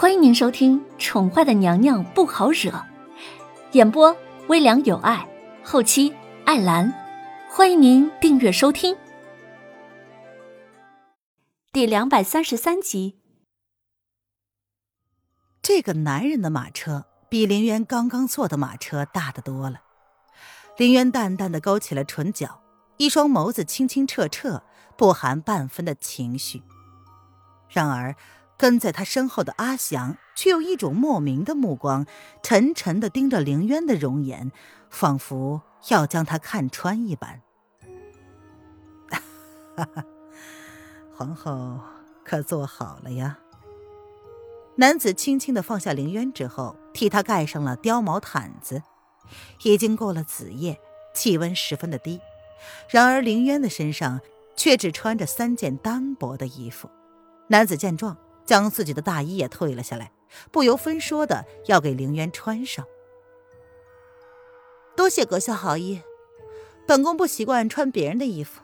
欢迎您收听《宠坏的娘娘不好惹》，演播微凉有爱，后期艾兰。欢迎您订阅收听。第两百三十三集。这个男人的马车比林渊刚刚坐的马车大得多了。林渊淡淡的勾起了唇角，一双眸子清清澈澈，不含半分的情绪。然而。跟在他身后的阿祥却有一种莫名的目光，沉沉的盯着凌渊的容颜，仿佛要将他看穿一般。哈哈，皇后可坐好了呀？男子轻轻的放下凌渊之后，替他盖上了貂毛毯子。已经过了子夜，气温十分的低，然而凌渊的身上却只穿着三件单薄的衣服。男子见状。将自己的大衣也退了下来，不由分说的要给凌渊穿上。多谢阁下好意，本宫不习惯穿别人的衣服。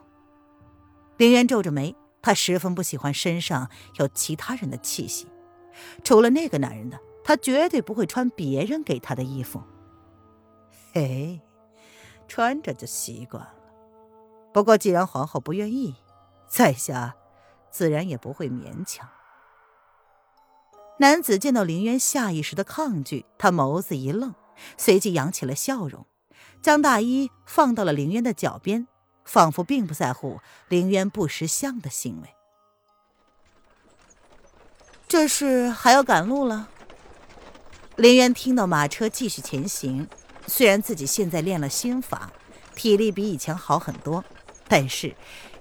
凌渊皱着眉，他十分不喜欢身上有其他人的气息，除了那个男人的，他绝对不会穿别人给他的衣服。嘿，穿着就习惯了。不过既然皇后不愿意，在下自然也不会勉强。男子见到林渊下意识的抗拒，他眸子一愣，随即扬起了笑容，将大衣放到了林渊的脚边，仿佛并不在乎林渊不识相的行为。这是还要赶路了？林渊听到马车继续前行，虽然自己现在练了心法，体力比以前好很多，但是，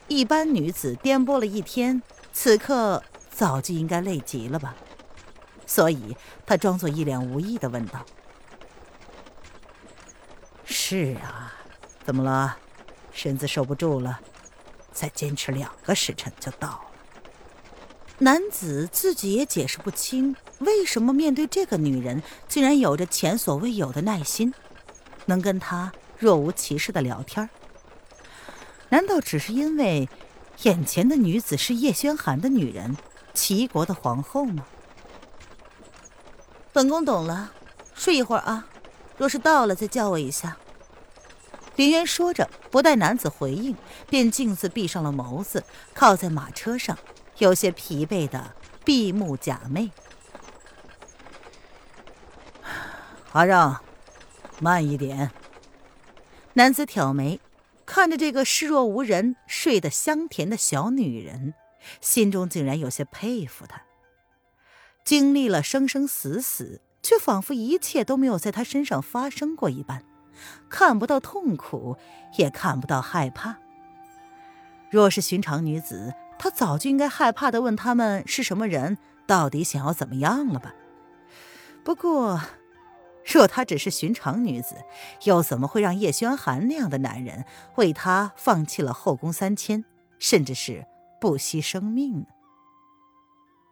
一般女子颠簸了一天，此刻早就应该累极了吧。所以，他装作一脸无意的问道：“是啊，怎么了？身子受不住了？再坚持两个时辰就到了。”男子自己也解释不清，为什么面对这个女人，竟然有着前所未有的耐心，能跟她若无其事的聊天。难道只是因为眼前的女子是叶轩寒的女人，齐国的皇后吗？本宫懂了，睡一会儿啊。若是到了，再叫我一下。林渊说着，不待男子回应，便径自闭上了眸子，靠在马车上，有些疲惫的闭目假寐。阿让，慢一点。男子挑眉，看着这个视若无人、睡得香甜的小女人，心中竟然有些佩服她。经历了生生死死，却仿佛一切都没有在他身上发生过一般，看不到痛苦，也看不到害怕。若是寻常女子，她早就应该害怕的问他们是什么人，到底想要怎么样了吧？不过，若她只是寻常女子，又怎么会让叶轩寒那样的男人为她放弃了后宫三千，甚至是不惜生命呢？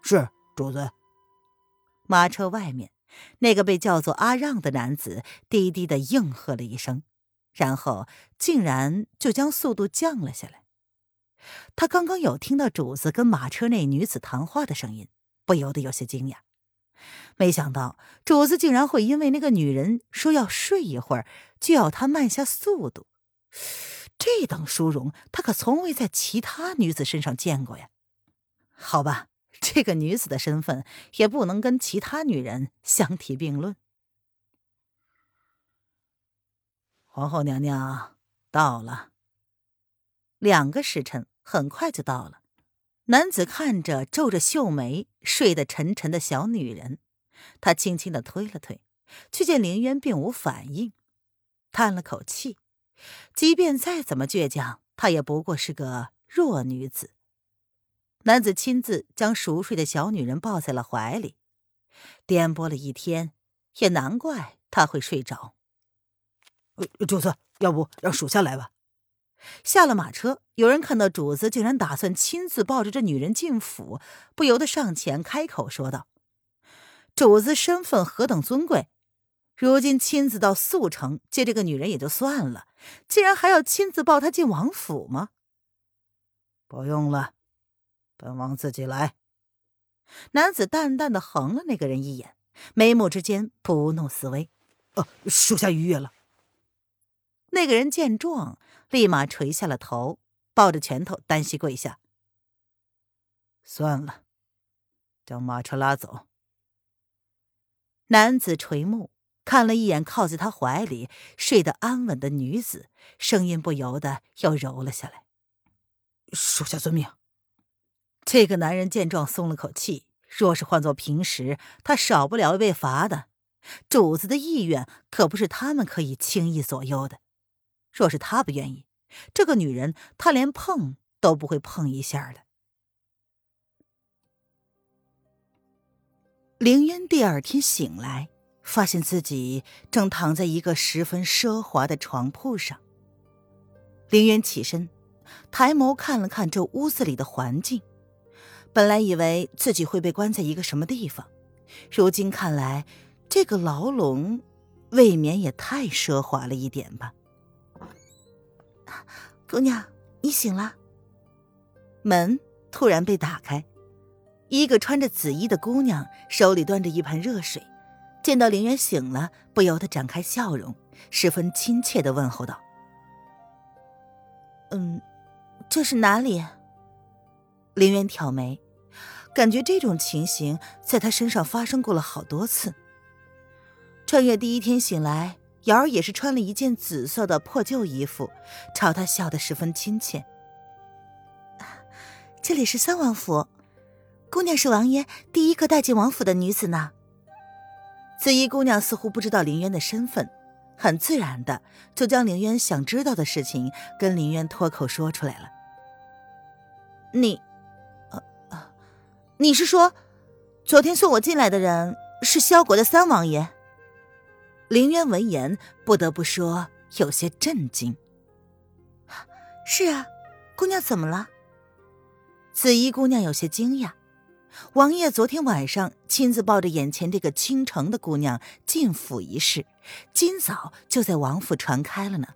是主子。马车外面，那个被叫做阿让的男子低低的应和了一声，然后竟然就将速度降了下来。他刚刚有听到主子跟马车内女子谈话的声音，不由得有些惊讶，没想到主子竟然会因为那个女人说要睡一会儿，就要他慢下速度。这等殊荣，他可从未在其他女子身上见过呀。好吧。这个女子的身份也不能跟其他女人相提并论。皇后娘娘到了，两个时辰很快就到了。男子看着皱着秀眉、睡得沉沉的小女人，他轻轻的推了推，却见凌渊并无反应，叹了口气。即便再怎么倔强，她也不过是个弱女子。男子亲自将熟睡的小女人抱在了怀里，颠簸了一天，也难怪她会睡着。主子，要不让属下来吧？下了马车，有人看到主子竟然打算亲自抱着这女人进府，不由得上前开口说道：“主子身份何等尊贵，如今亲自到速城接这个女人也就算了，竟然还要亲自抱她进王府吗？”不用了。本王自己来。男子淡淡的横了那个人一眼，眉目之间不怒自威：“啊，属下逾越了。”那个人见状，立马垂下了头，抱着拳头单膝跪下：“算了，将马车拉走。”男子垂目看了一眼靠在他怀里睡得安稳的女子，声音不由得又柔了下来：“属下遵命。”这个男人见状松了口气。若是换做平时，他少不了被罚的。主子的意愿可不是他们可以轻易左右的。若是他不愿意，这个女人他连碰都不会碰一下的。凌渊第二天醒来，发现自己正躺在一个十分奢华的床铺上。凌渊起身，抬眸看了看这屋子里的环境。本来以为自己会被关在一个什么地方，如今看来，这个牢笼未免也太奢华了一点吧。姑娘，你醒了。门突然被打开，一个穿着紫衣的姑娘手里端着一盆热水，见到林渊醒了，不由得展开笑容，十分亲切的问候道：“嗯，这是哪里？”林渊挑眉，感觉这种情形在他身上发生过了好多次。穿越第一天醒来，瑶儿也是穿了一件紫色的破旧衣服，朝他笑得十分亲切。这里是三王府，姑娘是王爷第一个带进王府的女子呢。紫衣姑娘似乎不知道林渊的身份，很自然的就将林渊想知道的事情跟林渊脱口说出来了。你。你是说，昨天送我进来的人是萧国的三王爷？林渊闻言不得不说有些震惊。是啊，姑娘怎么了？紫衣姑娘有些惊讶。王爷昨天晚上亲自抱着眼前这个倾城的姑娘进府一事，今早就在王府传开了呢。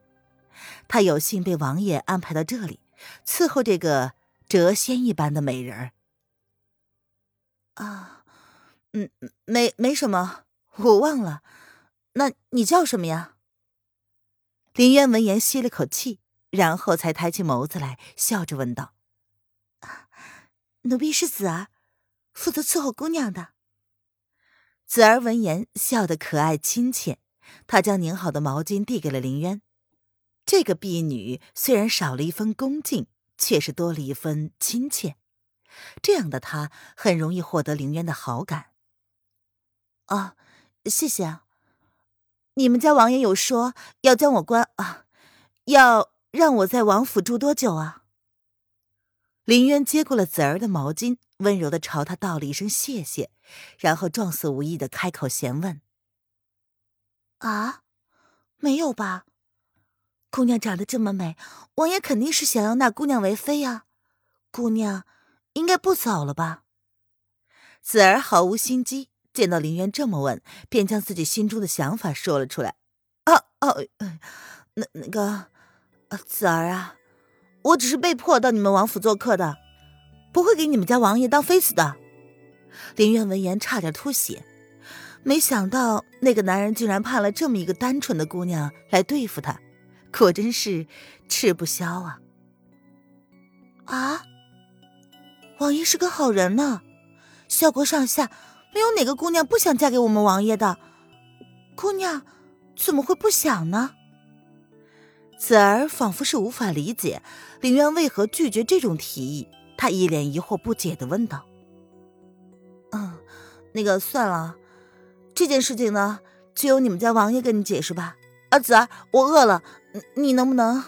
他有幸被王爷安排到这里，伺候这个谪仙一般的美人儿。啊，嗯，没没什么，我忘了。那你叫什么呀？林渊闻言吸了口气，然后才抬起眸子来，笑着问道：“奴婢是子儿，负责伺候姑娘的。”子儿闻言笑得可爱亲切，她将拧好的毛巾递给了林渊。这个婢女虽然少了一分恭敬，却是多了一分亲切。这样的他很容易获得凌渊的好感。啊，谢谢啊！你们家王爷有说要将我关啊，要让我在王府住多久啊？林渊接过了子儿的毛巾，温柔的朝他道了一声谢谢，然后状似无意的开口闲问：“啊，没有吧？姑娘长得这么美，王爷肯定是想要纳姑娘为妃呀，姑娘。”应该不早了吧？子儿毫无心机，见到林渊这么问，便将自己心中的想法说了出来。啊哦，那那个，子儿啊，我只是被迫到你们王府做客的，不会给你们家王爷当妃子的。林渊闻言差点吐血，没想到那个男人竟然派了这么一个单纯的姑娘来对付他，果真是吃不消啊！啊！王爷是个好人呢，萧国上下没有哪个姑娘不想嫁给我们王爷的。姑娘怎么会不想呢？子儿仿佛是无法理解林渊为何拒绝这种提议，他一脸疑惑不解的问道：“嗯，那个算了，这件事情呢，就由你们家王爷跟你解释吧。啊，子儿，我饿了，你能不能？”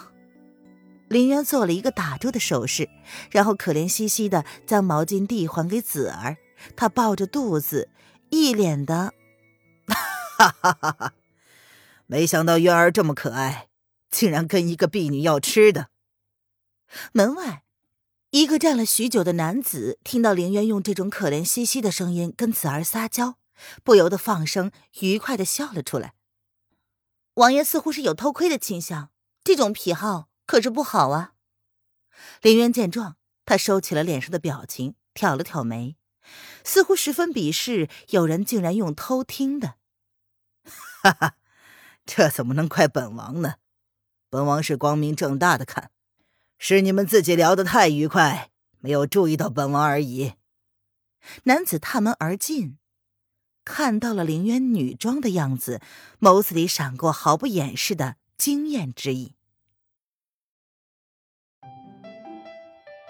林渊做了一个打住的手势，然后可怜兮兮的将毛巾递还给子儿。他抱着肚子，一脸的，哈哈哈哈！没想到渊儿这么可爱，竟然跟一个婢女要吃的。门外，一个站了许久的男子听到林渊用这种可怜兮兮的声音跟子儿撒娇，不由得放声愉快的笑了出来。王爷似乎是有偷窥的倾向，这种癖好。可是不好啊！林渊见状，他收起了脸上的表情，挑了挑眉，似乎十分鄙视有人竟然用偷听的。哈哈，这怎么能怪本王呢？本王是光明正大的看，是你们自己聊得太愉快，没有注意到本王而已。男子踏门而进，看到了凌渊女装的样子，眸子里闪过毫不掩饰的惊艳之意。